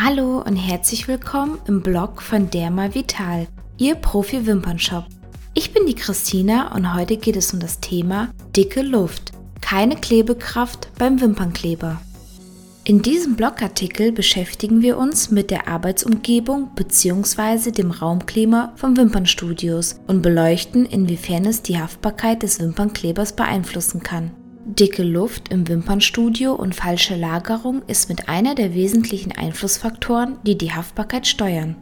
Hallo und herzlich willkommen im Blog von Derma Vital, Ihr Profi-Wimpernshop. Ich bin die Christina und heute geht es um das Thema dicke Luft. Keine Klebekraft beim Wimpernkleber. In diesem Blogartikel beschäftigen wir uns mit der Arbeitsumgebung bzw. dem Raumklima von Wimpernstudios und beleuchten, inwiefern es die Haftbarkeit des Wimpernklebers beeinflussen kann. Dicke Luft im Wimpernstudio und falsche Lagerung ist mit einer der wesentlichen Einflussfaktoren, die die Haftbarkeit steuern.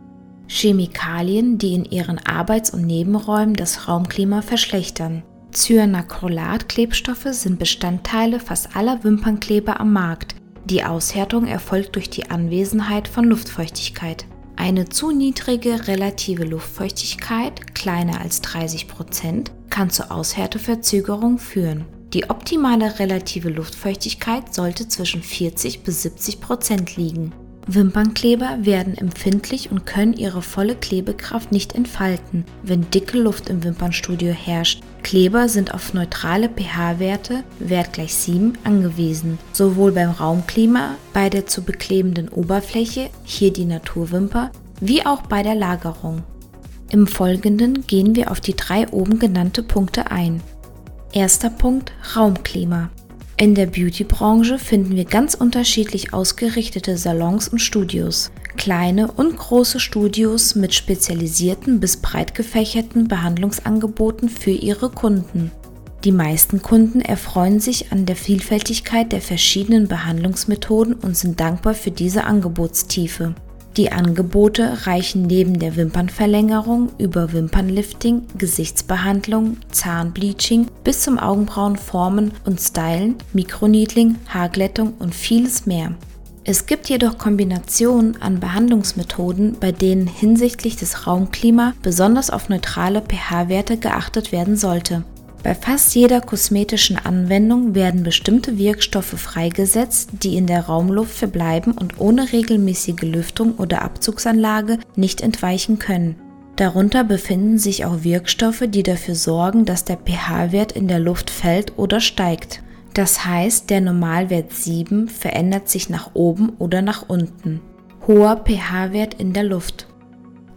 Chemikalien, die in ihren Arbeits- und Nebenräumen das Raumklima verschlechtern. Cyanacrylat-Klebstoffe sind Bestandteile fast aller Wimpernkleber am Markt. Die Aushärtung erfolgt durch die Anwesenheit von Luftfeuchtigkeit. Eine zu niedrige relative Luftfeuchtigkeit, kleiner als 30 Prozent, kann zur Aushärteverzögerung führen. Die optimale relative Luftfeuchtigkeit sollte zwischen 40 bis 70 Prozent liegen. Wimpernkleber werden empfindlich und können ihre volle Klebekraft nicht entfalten, wenn dicke Luft im Wimpernstudio herrscht. Kleber sind auf neutrale pH-Werte, Wert gleich 7, angewiesen, sowohl beim Raumklima, bei der zu beklebenden Oberfläche, hier die Naturwimper, wie auch bei der Lagerung. Im Folgenden gehen wir auf die drei oben genannte Punkte ein. Erster Punkt Raumklima. In der Beautybranche finden wir ganz unterschiedlich ausgerichtete Salons und Studios. Kleine und große Studios mit spezialisierten bis breit gefächerten Behandlungsangeboten für ihre Kunden. Die meisten Kunden erfreuen sich an der Vielfältigkeit der verschiedenen Behandlungsmethoden und sind dankbar für diese Angebotstiefe. Die Angebote reichen neben der Wimpernverlängerung über Wimpernlifting, Gesichtsbehandlung, Zahnbleaching bis zum Augenbrauenformen und Stylen, Mikroneedling, Haarglättung und vieles mehr. Es gibt jedoch Kombinationen an Behandlungsmethoden, bei denen hinsichtlich des Raumklima besonders auf neutrale pH-Werte geachtet werden sollte. Bei fast jeder kosmetischen Anwendung werden bestimmte Wirkstoffe freigesetzt, die in der Raumluft verbleiben und ohne regelmäßige Lüftung oder Abzugsanlage nicht entweichen können. Darunter befinden sich auch Wirkstoffe, die dafür sorgen, dass der pH-Wert in der Luft fällt oder steigt. Das heißt, der Normalwert 7 verändert sich nach oben oder nach unten. Hoher pH-Wert in der Luft.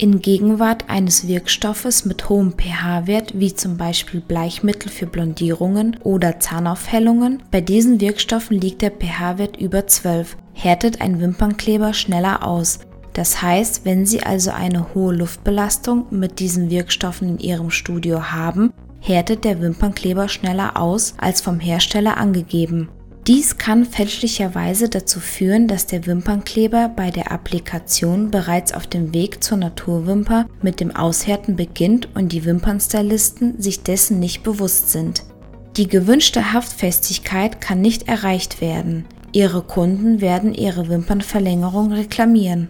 In Gegenwart eines Wirkstoffes mit hohem pH-Wert, wie zum Beispiel Bleichmittel für Blondierungen oder Zahnaufhellungen, bei diesen Wirkstoffen liegt der pH-Wert über 12, härtet ein Wimpernkleber schneller aus. Das heißt, wenn Sie also eine hohe Luftbelastung mit diesen Wirkstoffen in Ihrem Studio haben, härtet der Wimpernkleber schneller aus als vom Hersteller angegeben. Dies kann fälschlicherweise dazu führen, dass der Wimpernkleber bei der Applikation bereits auf dem Weg zur Naturwimper mit dem Aushärten beginnt und die Wimpernstylisten sich dessen nicht bewusst sind. Die gewünschte Haftfestigkeit kann nicht erreicht werden. Ihre Kunden werden ihre Wimpernverlängerung reklamieren.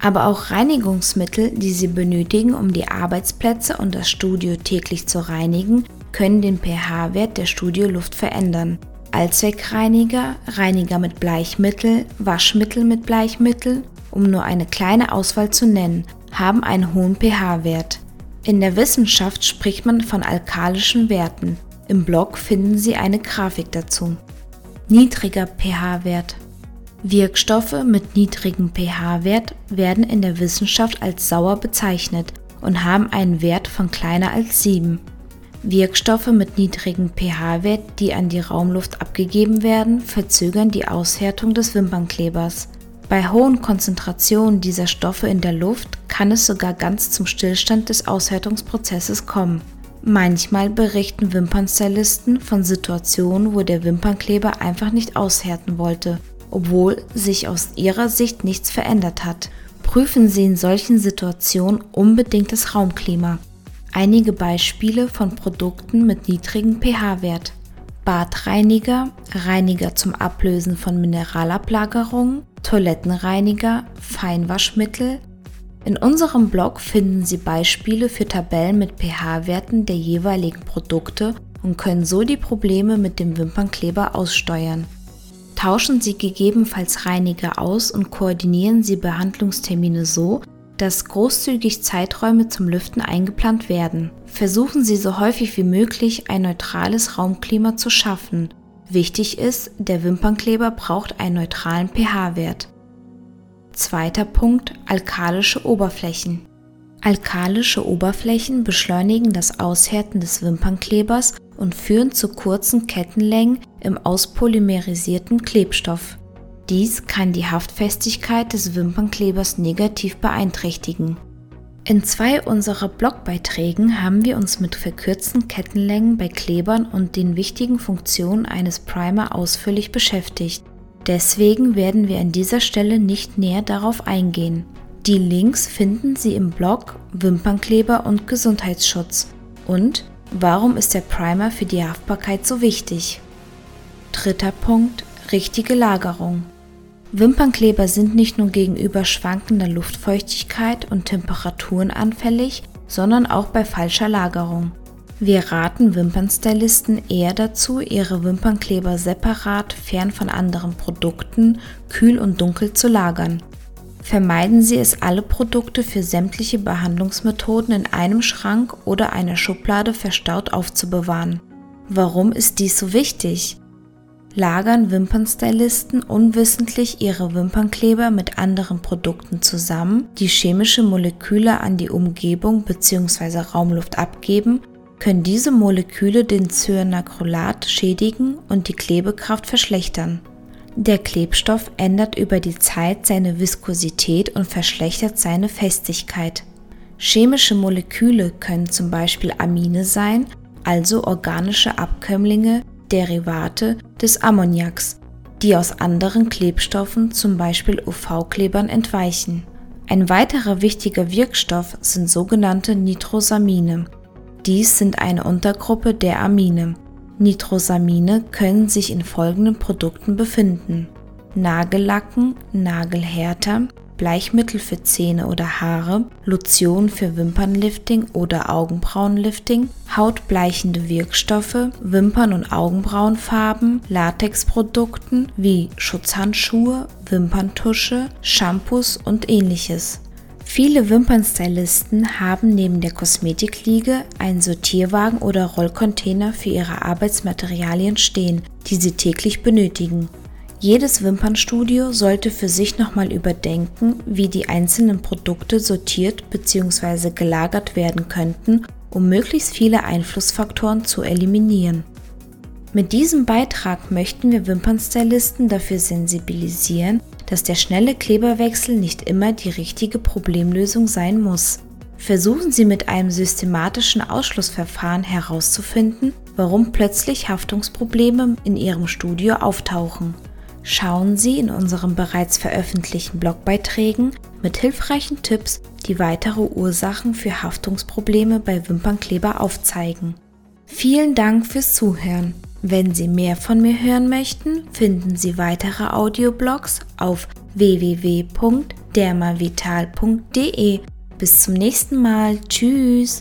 Aber auch Reinigungsmittel, die Sie benötigen, um die Arbeitsplätze und das Studio täglich zu reinigen, können den pH-Wert der Studioluft verändern. Allzweckreiniger, Reiniger mit Bleichmittel, Waschmittel mit Bleichmittel, um nur eine kleine Auswahl zu nennen, haben einen hohen pH-Wert. In der Wissenschaft spricht man von alkalischen Werten. Im Blog finden Sie eine Grafik dazu. Niedriger pH-Wert. Wirkstoffe mit niedrigem pH-Wert werden in der Wissenschaft als sauer bezeichnet und haben einen Wert von kleiner als 7. Wirkstoffe mit niedrigem pH-Wert, die an die Raumluft abgegeben werden, verzögern die Aushärtung des Wimpernklebers. Bei hohen Konzentrationen dieser Stoffe in der Luft kann es sogar ganz zum Stillstand des Aushärtungsprozesses kommen. Manchmal berichten Wimpernstylisten von Situationen, wo der Wimpernkleber einfach nicht aushärten wollte, obwohl sich aus ihrer Sicht nichts verändert hat. Prüfen Sie in solchen Situationen unbedingt das Raumklima. Einige Beispiele von Produkten mit niedrigem pH-Wert. Badreiniger, Reiniger zum Ablösen von Mineralablagerungen, Toilettenreiniger, Feinwaschmittel. In unserem Blog finden Sie Beispiele für Tabellen mit pH-Werten der jeweiligen Produkte und können so die Probleme mit dem Wimpernkleber aussteuern. Tauschen Sie gegebenenfalls Reiniger aus und koordinieren Sie Behandlungstermine so, dass großzügig Zeiträume zum Lüften eingeplant werden. Versuchen Sie so häufig wie möglich ein neutrales Raumklima zu schaffen. Wichtig ist, der Wimpernkleber braucht einen neutralen pH-Wert. Zweiter Punkt, alkalische Oberflächen. Alkalische Oberflächen beschleunigen das Aushärten des Wimpernklebers und führen zu kurzen Kettenlängen im auspolymerisierten Klebstoff. Dies kann die Haftfestigkeit des Wimpernklebers negativ beeinträchtigen. In zwei unserer Blogbeiträgen haben wir uns mit verkürzten Kettenlängen bei Klebern und den wichtigen Funktionen eines Primer ausführlich beschäftigt. Deswegen werden wir an dieser Stelle nicht näher darauf eingehen. Die Links finden Sie im Blog Wimpernkleber und Gesundheitsschutz und Warum ist der Primer für die Haftbarkeit so wichtig? Dritter Punkt, richtige Lagerung. Wimpernkleber sind nicht nur gegenüber schwankender Luftfeuchtigkeit und Temperaturen anfällig, sondern auch bei falscher Lagerung. Wir raten Wimpernstylisten eher dazu, ihre Wimpernkleber separat fern von anderen Produkten, kühl und dunkel zu lagern. Vermeiden Sie es, alle Produkte für sämtliche Behandlungsmethoden in einem Schrank oder einer Schublade verstaut aufzubewahren. Warum ist dies so wichtig? Lagern Wimpernstylisten unwissentlich ihre Wimpernkleber mit anderen Produkten zusammen, die chemische Moleküle an die Umgebung bzw. Raumluft abgeben, können diese Moleküle den Cyanacrylat schädigen und die Klebekraft verschlechtern. Der Klebstoff ändert über die Zeit seine Viskosität und verschlechtert seine Festigkeit. Chemische Moleküle können zum Beispiel Amine sein, also organische Abkömmlinge, Derivate des Ammoniaks, die aus anderen Klebstoffen, zum Beispiel UV-Klebern, entweichen. Ein weiterer wichtiger Wirkstoff sind sogenannte Nitrosamine. Dies sind eine Untergruppe der Amine. Nitrosamine können sich in folgenden Produkten befinden: Nagellacken, Nagelhärter, Bleichmittel für Zähne oder Haare, Lotion für Wimpernlifting oder Augenbrauenlifting, hautbleichende Wirkstoffe, Wimpern- und Augenbrauenfarben, Latexprodukten wie Schutzhandschuhe, Wimperntusche, Shampoos und ähnliches. Viele Wimpernstylisten haben neben der Kosmetikliege einen Sortierwagen oder Rollcontainer für ihre Arbeitsmaterialien stehen, die sie täglich benötigen. Jedes Wimpernstudio sollte für sich nochmal überdenken, wie die einzelnen Produkte sortiert bzw. gelagert werden könnten, um möglichst viele Einflussfaktoren zu eliminieren. Mit diesem Beitrag möchten wir Wimpernstylisten dafür sensibilisieren, dass der schnelle Kleberwechsel nicht immer die richtige Problemlösung sein muss. Versuchen Sie mit einem systematischen Ausschlussverfahren herauszufinden, warum plötzlich Haftungsprobleme in Ihrem Studio auftauchen. Schauen Sie in unseren bereits veröffentlichten Blogbeiträgen mit hilfreichen Tipps, die weitere Ursachen für Haftungsprobleme bei Wimpernkleber aufzeigen. Vielen Dank fürs Zuhören. Wenn Sie mehr von mir hören möchten, finden Sie weitere Audioblogs auf www.dermavital.de. Bis zum nächsten Mal. Tschüss.